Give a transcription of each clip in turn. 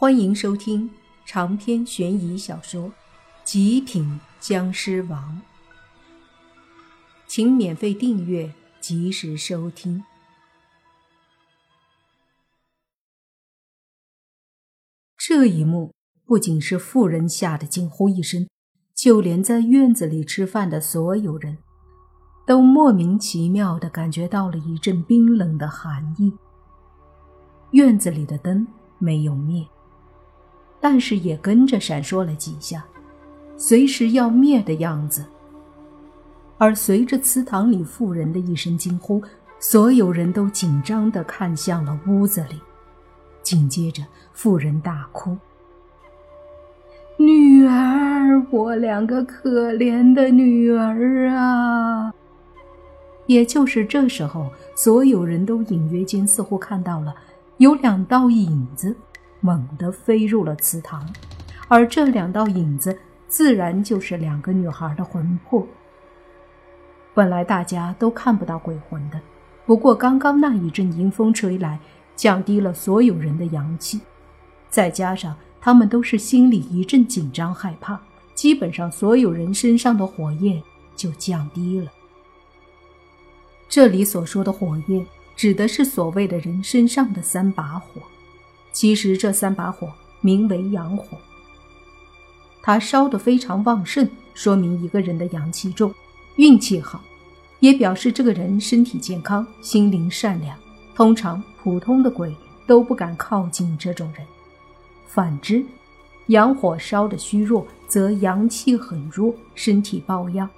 欢迎收听长篇悬疑小说《极品僵尸王》，请免费订阅，及时收听。这一幕不仅是妇人吓得惊呼一声，就连在院子里吃饭的所有人都莫名其妙的感觉到了一阵冰冷的寒意。院子里的灯没有灭。但是也跟着闪烁了几下，随时要灭的样子。而随着祠堂里妇人的一声惊呼，所有人都紧张地看向了屋子里。紧接着，妇人大哭：“女儿，我两个可怜的女儿啊！”也就是这时候，所有人都隐约间似乎看到了有两道影子。猛地飞入了祠堂，而这两道影子自然就是两个女孩的魂魄。本来大家都看不到鬼魂的，不过刚刚那一阵阴风吹来，降低了所有人的阳气，再加上他们都是心里一阵紧张害怕，基本上所有人身上的火焰就降低了。这里所说的火焰，指的是所谓的人身上的三把火。其实这三把火名为阳火，它烧得非常旺盛，说明一个人的阳气重，运气好，也表示这个人身体健康，心灵善良。通常普通的鬼都不敢靠近这种人。反之，阳火烧得虚弱，则阳气很弱，身体抱恙，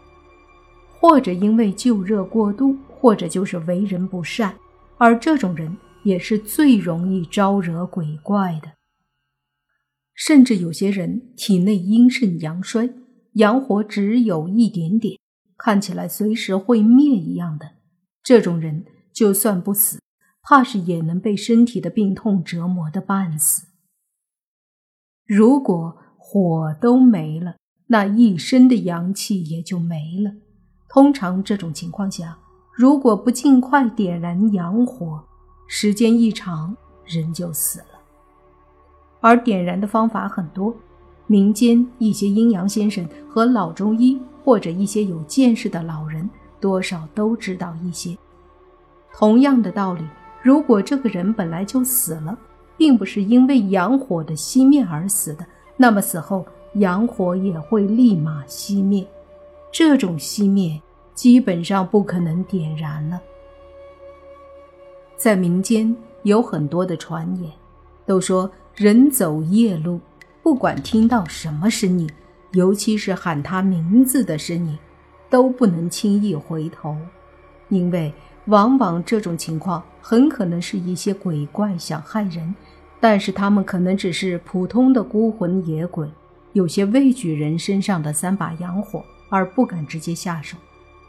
或者因为旧热过度，或者就是为人不善，而这种人。也是最容易招惹鬼怪的，甚至有些人体内阴盛阳衰，阳火只有一点点，看起来随时会灭一样的，这种人就算不死，怕是也能被身体的病痛折磨的半死。如果火都没了，那一身的阳气也就没了。通常这种情况下，如果不尽快点燃阳火，时间一长，人就死了。而点燃的方法很多，民间一些阴阳先生和老中医，或者一些有见识的老人，多少都知道一些。同样的道理，如果这个人本来就死了，并不是因为阳火的熄灭而死的，那么死后阳火也会立马熄灭。这种熄灭基本上不可能点燃了。在民间有很多的传言，都说人走夜路，不管听到什么声音，尤其是喊他名字的声音，都不能轻易回头，因为往往这种情况很可能是一些鬼怪想害人，但是他们可能只是普通的孤魂野鬼，有些畏惧人身上的三把阳火而不敢直接下手，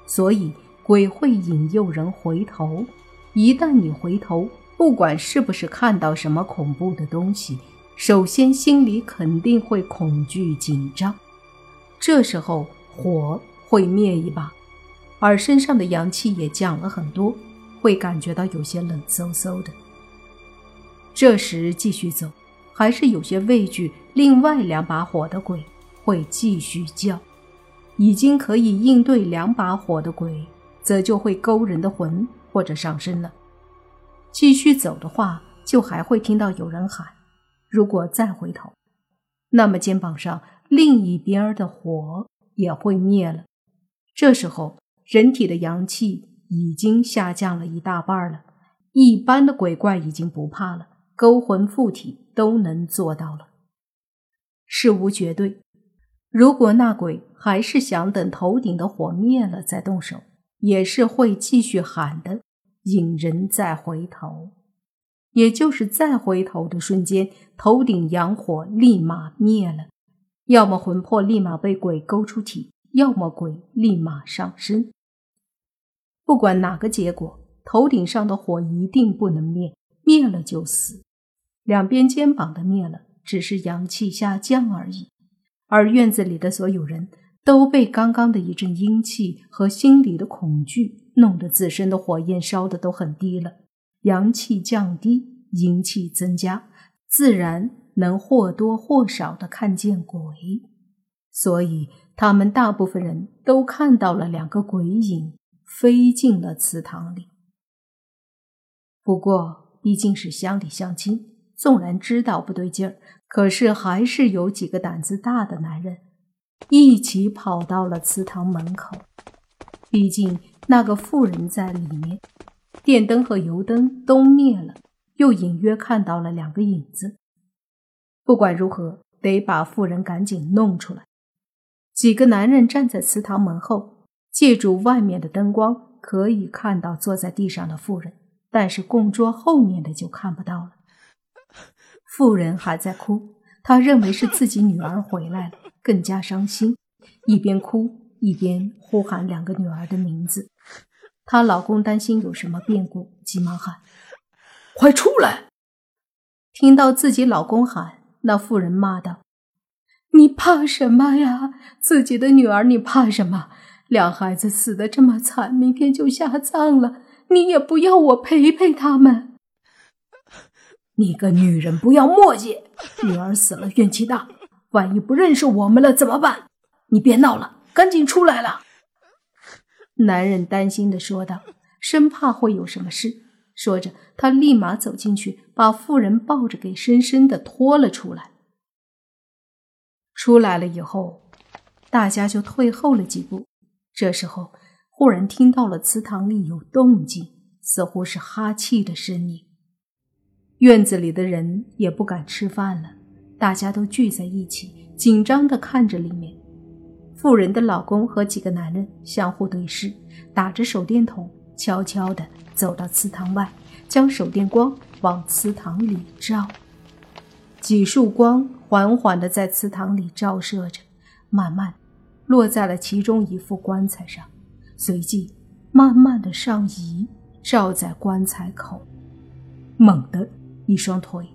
所以鬼会引诱人回头。一旦你回头，不管是不是看到什么恐怖的东西，首先心里肯定会恐惧紧张。这时候火会灭一把，而身上的阳气也降了很多，会感觉到有些冷飕飕的。这时继续走，还是有些畏惧另外两把火的鬼会继续叫。已经可以应对两把火的鬼，则就会勾人的魂。或者上身了，继续走的话，就还会听到有人喊。如果再回头，那么肩膀上另一边的火也会灭了。这时候，人体的阳气已经下降了一大半了，一般的鬼怪已经不怕了，勾魂附体都能做到了。事无绝对，如果那鬼还是想等头顶的火灭了再动手。也是会继续喊的，引人再回头，也就是再回头的瞬间，头顶阳火立马灭了，要么魂魄立马被鬼勾出体，要么鬼立马上身。不管哪个结果，头顶上的火一定不能灭，灭了就死。两边肩膀的灭了，只是阳气下降而已，而院子里的所有人。都被刚刚的一阵阴气和心里的恐惧弄得自身的火焰烧的都很低了，阳气降低，阴气增加，自然能或多或少的看见鬼，所以他们大部分人都看到了两个鬼影飞进了祠堂里。不过毕竟是乡里乡亲，纵然知道不对劲儿，可是还是有几个胆子大的男人一起跑到了祠堂门口。毕竟那个妇人在里面，电灯和油灯都灭了，又隐约看到了两个影子。不管如何，得把妇人赶紧弄出来。几个男人站在祠堂门后，借助外面的灯光，可以看到坐在地上的妇人，但是供桌后面的就看不到了。妇人还在哭，她认为是自己女儿回来了，更加伤心，一边哭。一边呼喊两个女儿的名字，她老公担心有什么变故，急忙喊：“快出来！”听到自己老公喊，那妇人骂道：“你怕什么呀？自己的女儿你怕什么？两孩子死的这么惨，明天就下葬了，你也不要我陪陪他们？你个女人，不要墨迹！女儿死了，怨气大，万一不认识我们了怎么办？你别闹了。”赶紧出来了！男人担心的说道，生怕会有什么事。说着，他立马走进去，把妇人抱着给深深的拖了出来。出来了以后，大家就退后了几步。这时候，忽然听到了祠堂里有动静，似乎是哈气的声音。院子里的人也不敢吃饭了，大家都聚在一起，紧张的看着里面。妇人的老公和几个男人相互对视，打着手电筒，悄悄地走到祠堂外，将手电光往祠堂里照。几束光缓缓地在祠堂里照射着，慢慢落在了其中一副棺材上，随即慢慢地上移，照在棺材口。猛地，一双腿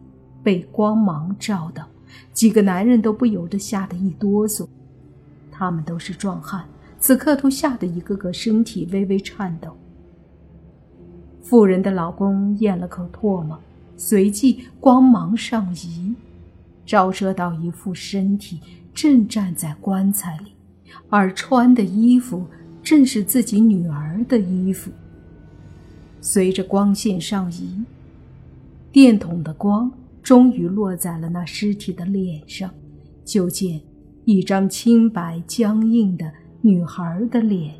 被光芒照到，几个男人都不由得吓得一哆嗦。他们都是壮汉，此刻都吓得一个个身体微微颤抖。妇人的老公咽了口唾沫，随即光芒上移，照射到一副身体正站在棺材里，而穿的衣服正是自己女儿的衣服。随着光线上移，电筒的光终于落在了那尸体的脸上，就见。一张清白僵硬的女孩的脸，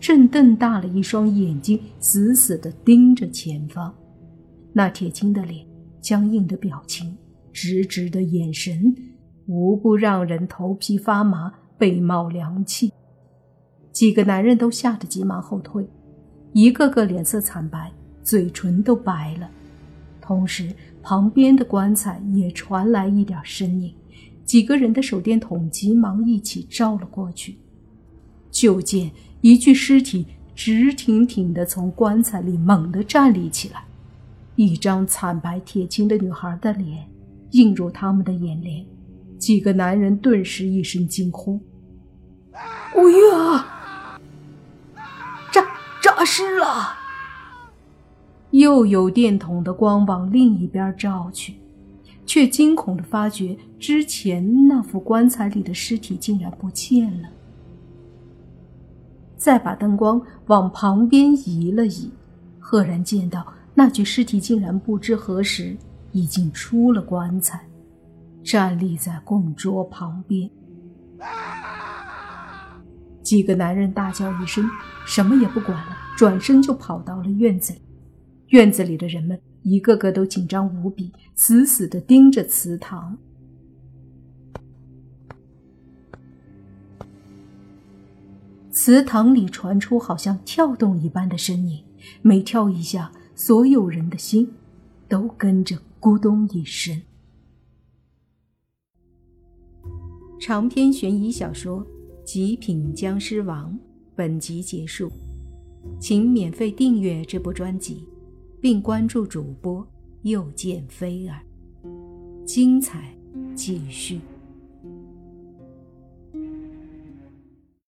正瞪大了一双眼睛，死死地盯着前方。那铁青的脸，僵硬的表情，直直的眼神，无不让人头皮发麻，背冒凉气。几个男人都吓得急忙后退，一个个脸色惨白，嘴唇都白了。同时，旁边的棺材也传来一点声音。几个人的手电筒急忙一起照了过去，就见一具尸体直挺挺地从棺材里猛地站立起来，一张惨白铁青的女孩的脸映入他们的眼帘，几个男人顿时一声惊呼：“哎呀，诈诈尸了！”又有电筒的光往另一边照去。却惊恐地发觉，之前那副棺材里的尸体竟然不见了。再把灯光往旁边移了移，赫然见到那具尸体竟然不知何时已经出了棺材，站立在供桌旁边。几个男人大叫一声，什么也不管了，转身就跑到了院子里。院子里的人们。一个个都紧张无比，死死地盯着祠堂。祠堂里传出好像跳动一般的声音，每跳一下，所有人的心都跟着咕咚一声。长篇悬疑小说《极品僵尸王》本集结束，请免费订阅这部专辑。并关注主播，又见菲儿，精彩继续。